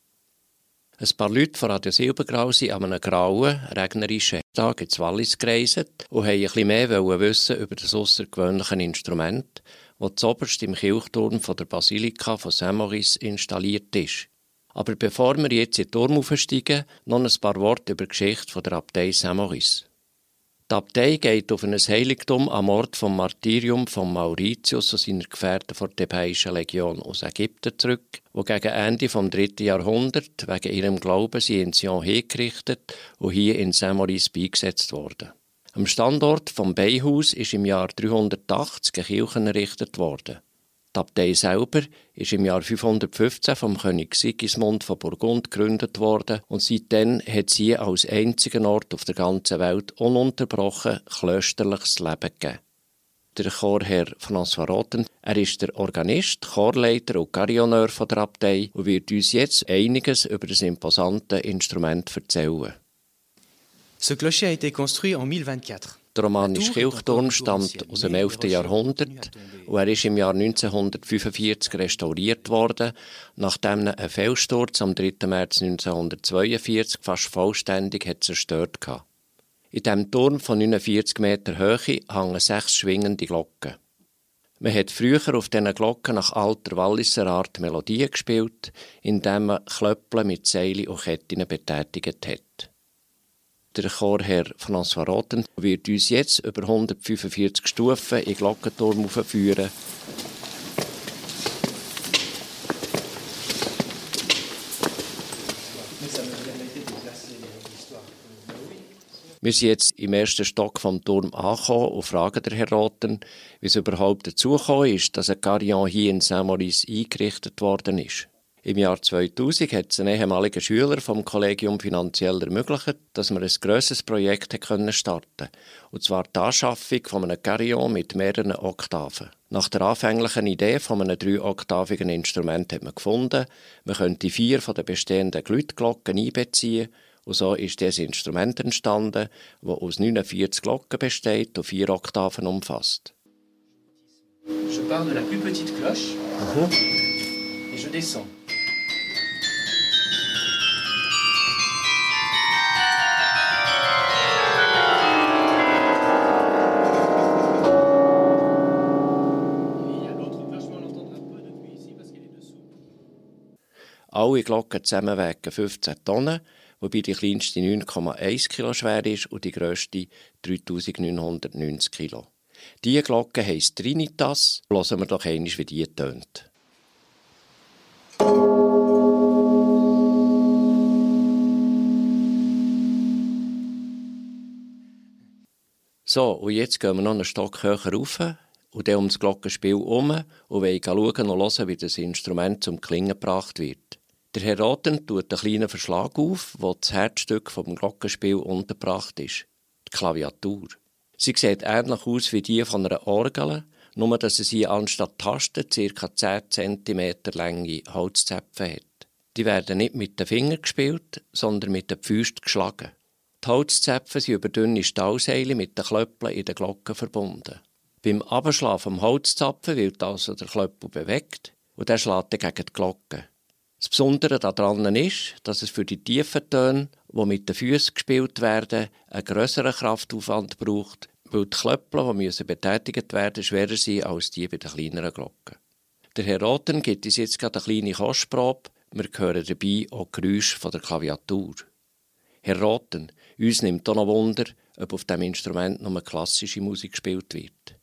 Ein paar Leute von Radio Silbergrau sind an einem grauen, regnerischen Tag ins Wallis gereist und wollten ein mehr wissen über das außergewöhnliche Instrument, das zoberst im Kirchturm von der Basilika von Saint-Maurice installiert ist. Aber bevor wir jetzt in den Turm aufsteigen, noch ein paar Worte über die Geschichte von der Abtei Saint-Maurice. Die Abtei geht auf ein Heiligtum am Ort vom Martyrium von Mauritius und seiner Gefährten vor der Thebäischen Legion aus Ägypten zurück, wo gegen Ende vom 3. Jahrhundert wegen ihrem Glauben sie in Sion hingerichtet und hier in Saint-Maurice beigesetzt wurden. Am Standort vom Beihaus ist im Jahr 380 eine Kirche errichtet worden. Die Abtei selber ist im Jahr 515 vom König Sigismund von Burgund gegründet worden und seitdem hat sie als einzigen Ort auf der ganzen Welt ununterbrochen klösterliches Leben gegeben. Der Chorherr François Roten, er ist der Organist, Chorleiter und Carillonneur von der Abtei und wird uns jetzt einiges über das imposante Instrument erzählen. Ce clocher a été construit en 1024. Der romanische Kirchturm stammt aus dem 11. Jahrhundert und er ist im Jahr 1945 restauriert worden, nachdem einen Felssturz am 3. März 1942 fast vollständig hat zerstört hatte. In diesem Turm von 49 Meter Höhe hängen sechs schwingende Glocken. Man hat früher auf diesen Glocken nach alter Walliser Art Melodien gespielt, indem man Klöppeln mit Seilen und Ketten betätigt hat. Der Chorherr François Roten wird uns jetzt über 145 Stufen in den Glockenturm führen. Wir sind jetzt im ersten Stock vom Turm angekommen und fragen den Herrn Roten, wie es überhaupt dazu ist, dass ein Carillon hier in Saint-Maurice eingerichtet worden ist. Im Jahr 2000 hat es ein ehemaliger Schüler vom Kollegium finanziell ermöglicht, dass wir ein grosses Projekt können starten Und zwar die Anschaffung von einem Carillon mit mehreren Oktaven. Nach der anfänglichen Idee von einem dreioktavigen Instrument hat man gefunden, man könnte vier von den bestehenden Glütglocken einbeziehen und so ist dieses Instrument entstanden, das aus 49 Glocken besteht und vier Oktaven umfasst. Je pars de la plus petite cloche et je descends. Alle Glocken zusammen wägen 15 Tonnen, wobei die kleinste 9,1 Kilo schwer ist und die grösste 3990 Kilo. Diese Glocke heisst Trinitas. Hören wir doch einmal, wie die tönt. So, und jetzt gehen wir noch einen Stock höher rauf und dann um das Glockenspiel herum und wollen schauen und hören, wie das Instrument zum Klingen gebracht wird. Der Herr Roten tut einen kleinen Verschlag auf, wo das Herzstück vom Glockenspiel untergebracht ist. Die Klaviatur. Sie sieht ähnlich aus wie die von einer Orgel, nur dass es hier anstatt Tasten ca. 10 cm lange Holzzäpfe hat. Die werden nicht mit den Fingern gespielt, sondern mit den Füßen geschlagen. Die Holzzäpfe sind über dünne Stahlseile mit den Klöppeln in den Glocken verbunden. Beim Abschlagen vom Holzzapfen wird also der Klöppel bewegt und der schlägt gegen die Glocke. Das Besondere daran ist, dass es für die tiefen Töne, die mit den Füßen gespielt werden, einen grösseren Kraftaufwand braucht, weil die Klöppel, die müssen betätigt werden, schwerer sind als die bei den kleineren Glocken. Der Herr Roten gibt uns jetzt gerade eine kleine Kostprobe. Wir hören dabei auch Geräusche von der Klaviatur. Herr Roten, uns nimmt auch noch Wunder, ob auf diesem Instrument nur klassische Musik gespielt wird.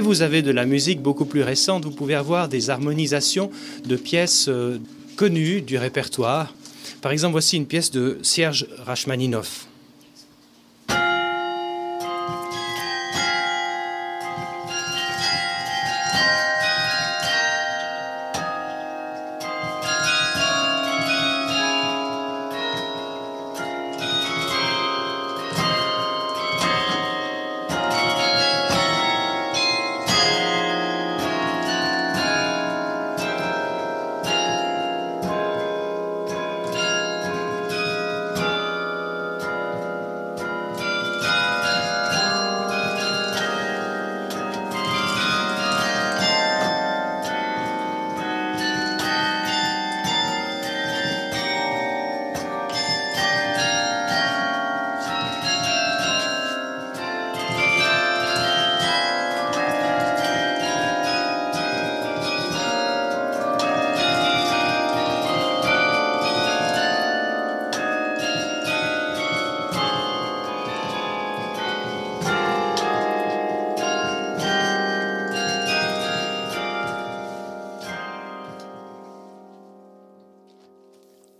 Vous avez de la musique beaucoup plus récente, vous pouvez avoir des harmonisations de pièces euh, connues du répertoire. Par exemple, voici une pièce de Serge Rachmaninov.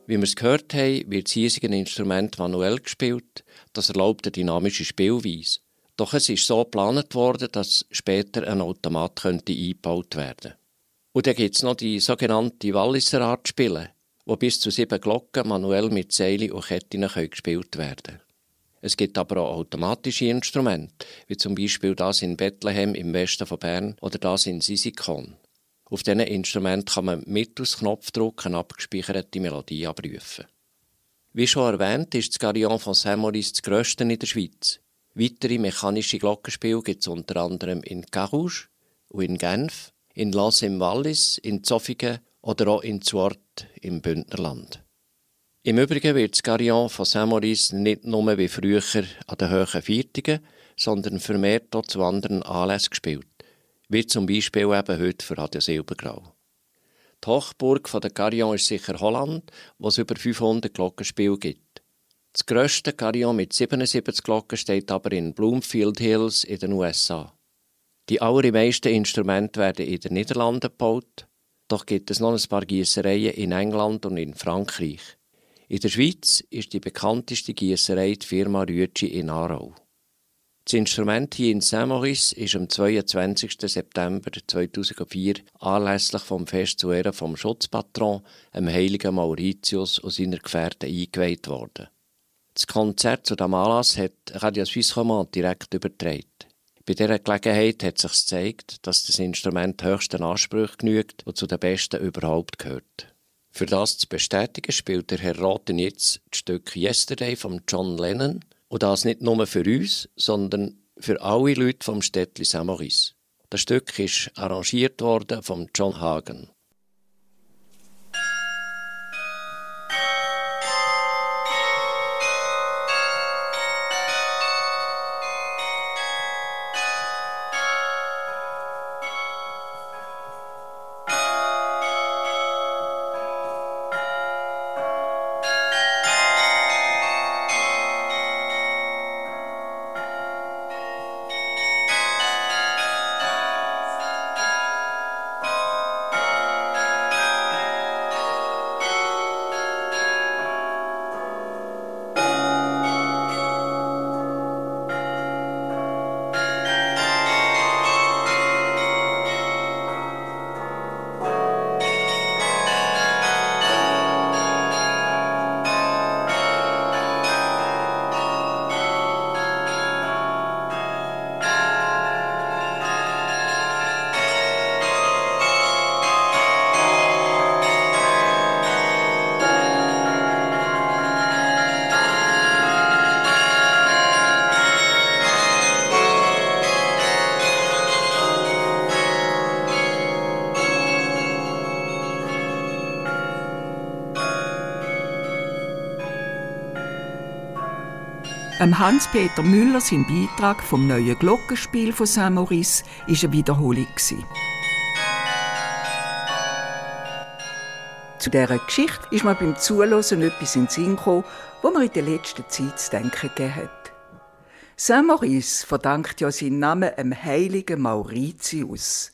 Wie wir es gehört haben, wird das hiesige Instrument manuell gespielt. Das erlaubt eine dynamische Spielweise. Doch es ist so geplant worden, dass später ein Automat könnte eingebaut werden Und dann gibt es noch die sogenannte Walliser Art Spiele, wo bis zu sieben Glocken manuell mit Seilen und Ketten können gespielt werden Es gibt aber auch automatische Instrumente, wie zum Beispiel das in Bethlehem im Westen von Bern oder das in Sisikon. Auf diesen Instrument kann man mittels Knopfdruck eine abgespeicherte Melodie abrufen. Wie schon erwähnt, ist das Carillon von Saint-Maurice das grösste in der Schweiz. Weitere mechanische Glockenspiele gibt es unter anderem in Carouge und in Genf, in Las im Wallis, in Zofingen oder auch in Zuort im Bündnerland. Im Übrigen wird das Carillon von Saint-Maurice nicht nur wie früher an den hohen Viertigen, sondern vermehrt auch zu anderen Anlässen gespielt wie zum Beispiel eben heute für Radio Silbergrau. Die Hochburg der Carillon ist sicher Holland, wo es über 500 Glockenspiele gibt. Das grösste Carillon mit 77 Glocken steht aber in Bloomfield Hills in den USA. Die allermeisten Instrumente werden in den Niederlanden gebaut, doch gibt es noch ein paar Gießereien in England und in Frankreich. In der Schweiz ist die bekannteste Gießerei die Firma Rütschi in Aarau. Das Instrument hier in Saint-Maurice ist am 22. September 2004 anlässlich vom Fest zu Ehren vom Schutzpatron, dem heiligen Mauritius und seiner Gefährten eingeweiht worden. Das Konzert zu diesem Anlass hat Radio Suisse Romand direkt übertragen. Bei dieser Gelegenheit hat sich gezeigt, dass das Instrument höchsten Ansprüchen genügt und zu den besten überhaupt gehört. Für das zu bestätigen spielt der Herr Roten jetzt das Stück Yesterday von John Lennon und das nicht nur für uns, sondern für alle Leute vom Städtli Saint-Maurice. Das Stück ist arrangiert worden von John Hagen. Hans-Peter Müller sein Beitrag vom neuen Glockenspiel von Saint-Maurice war eine Wiederholung. gewesen. Zu dieser Geschichte ist mir beim Zuhören etwas in den Sinn gekommen, wo mir in der letzten Zeit zu denken gegeben hat. Saint-Maurice verdankt ja seinen Namen dem heiligen Mauritius.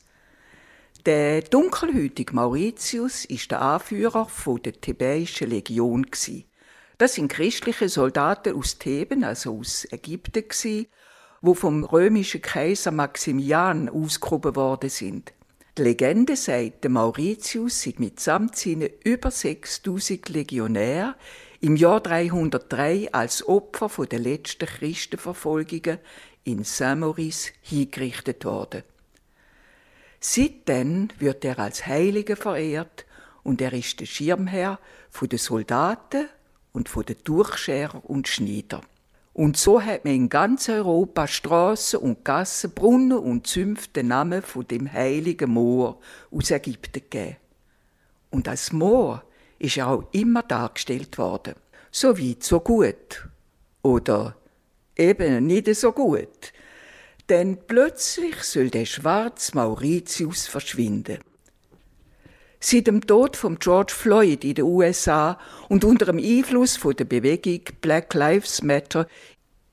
Der dunkelhäutige Mauritius ist der Anführer der thebäischen Legion. Das sind christliche Soldaten aus Theben, also aus Ägypten, wo vom römischen Kaiser Maximian ausgehoben worden sind. Die Legende sagt, der Mauritius sei mitsamt seinen über 6000 Legionären im Jahr 303 als Opfer der letzten Christenverfolgungen in Saint-Maurice hingerichtet worden. Seitdem wird er als Heiliger verehrt und er ist der Schirmherr der Soldaten und der Durchscherer und Schneider. Und so hat man in ganz Europa Straßen und Gassen, Brunnen und Zünfte den Namen von dem heiligen Moor aus Ägypten gegeben. Und als Moor ist er auch immer dargestellt worden. So weit, so gut. Oder eben nicht so gut. Denn plötzlich soll der schwarze Mauritius verschwinden. Seit dem Tod von George Floyd in den USA und unter dem Einfluss von der Bewegung Black Lives Matter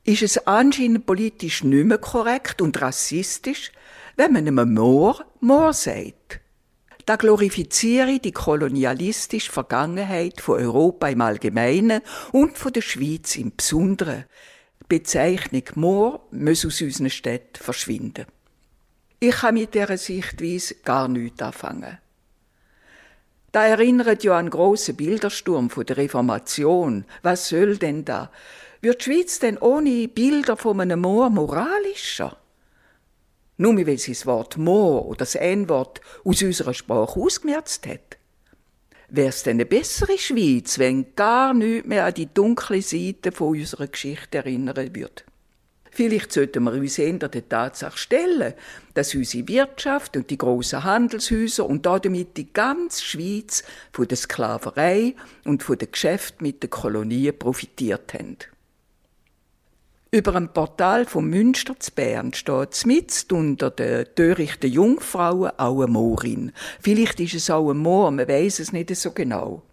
ist es anscheinend politisch nicht mehr korrekt und rassistisch, wenn man einem Moor Moor sagt. Da glorifiziere die kolonialistische Vergangenheit von Europa im Allgemeinen und von der Schweiz im Besonderen. Die Bezeichnung Moor muss aus unseren Städten verschwinden. Ich kann mit dieser Sichtweise gar nichts anfangen. Da erinnert ja an grossen Bildersturm von der Reformation. Was soll denn da? Wird die Schweiz denn ohne Bilder von einem Moor moralischer? Nur weil sie das Wort Moor oder das N-Wort aus unserer Sprache ausgemerzt hat. Wäre es denn eine bessere Schweiz, wenn gar nichts mehr an die dunkle Seite von unserer Geschichte erinnern würde? Vielleicht sollten wir uns eher der Tatsache stellen, dass unsere Wirtschaft und die grossen Handelshäuser und damit die ganze Schweiz von der Sklaverei und von den Geschäften mit den Kolonien profitiert haben. Über dem Portal vom Münster zu Bern steht mitten unter den törichten Jungfrauen auch eine Moorin. Vielleicht ist es auch ein Moor, man weiß es nicht so genau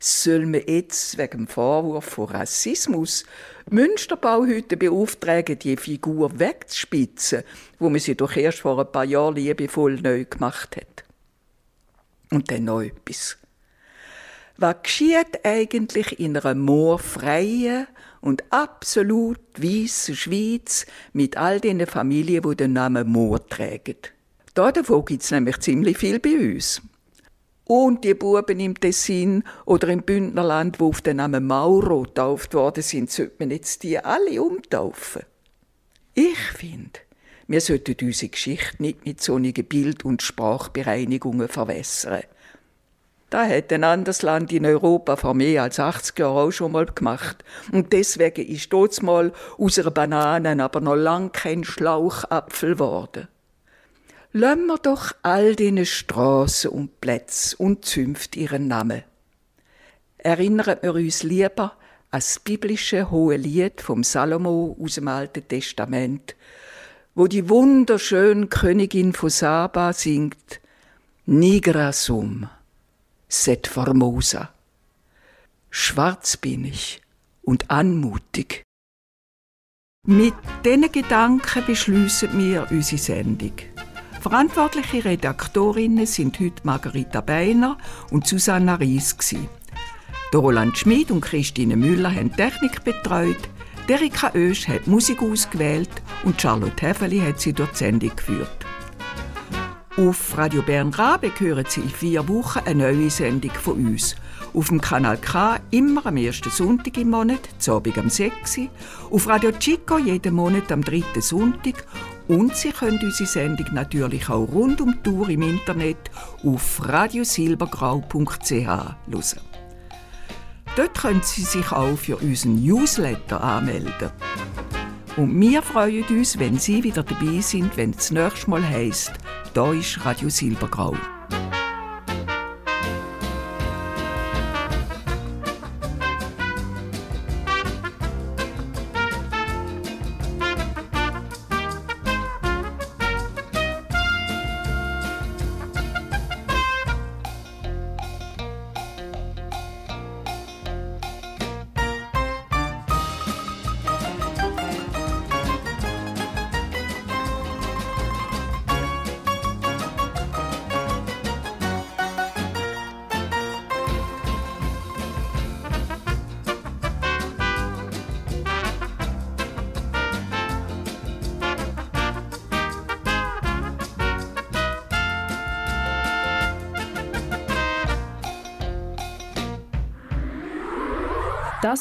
soll man jetzt wegen dem Vorwurf von Rassismus Münsterbauhütte beauftragen, die Figur wegzuspitzen, wo man sie doch erst vor ein paar Jahren liebevoll neu gemacht hat. Und dann noch etwas. Was geschieht eigentlich in einer moorfreien und absolut weißen Schweiz mit all den Familien, die den Namen Moor tragen? Davon gibt es nämlich ziemlich viel bei uns. Und die Buben im Tessin oder im Bündnerland, die auf den Namen Mauro getauft worden sind, sollte man jetzt die alle umtaufen. Ich finde, wir sollten unsere Geschichte nicht mit solchen Bild- und Sprachbereinigungen verwässern. Da hat ein anderes Land in Europa vor mehr als 80 Jahren auch schon mal gemacht. Und deswegen ist dort mal aus einer Banane aber noch lang kein Schlauchapfel geworden. Lassen wir doch all diesen Straßen und Plätze und Zünft ihren Namen. Erinnern wir uns lieber an das biblische hohe Lied vom Salomo aus dem Alten Testament, wo die wunderschöne Königin von Saba singt Nigra sum, set formosa. Schwarz bin ich und anmutig. Mit diesen Gedanken beschließen wir unsere Sendung. Verantwortliche Redaktorinnen sind heute Margarita Beiner und Susanna Ries. Der Roland Schmid und Christine Müller haben Technik betreut, Erika Oesch hat Musik ausgewählt und Charlotte Heffeli hat sie durch die Sendung geführt. Auf Radio Bern Rabe hören Sie in vier Wochen eine neue Sendung von uns. Auf dem Kanal K immer am ersten Sonntag im Monat, zu Abend am 6. Auf Radio Chico jeden Monat am dritten Sonntag und Sie können unsere Sendung natürlich auch rund um die Tour im Internet auf radiosilbergrau.ch hören. Dort können Sie sich auch für unseren Newsletter anmelden. Und wir freuen uns, wenn Sie wieder dabei sind, wenn es das nächste Mal heisst, da ist Radio Silbergrau.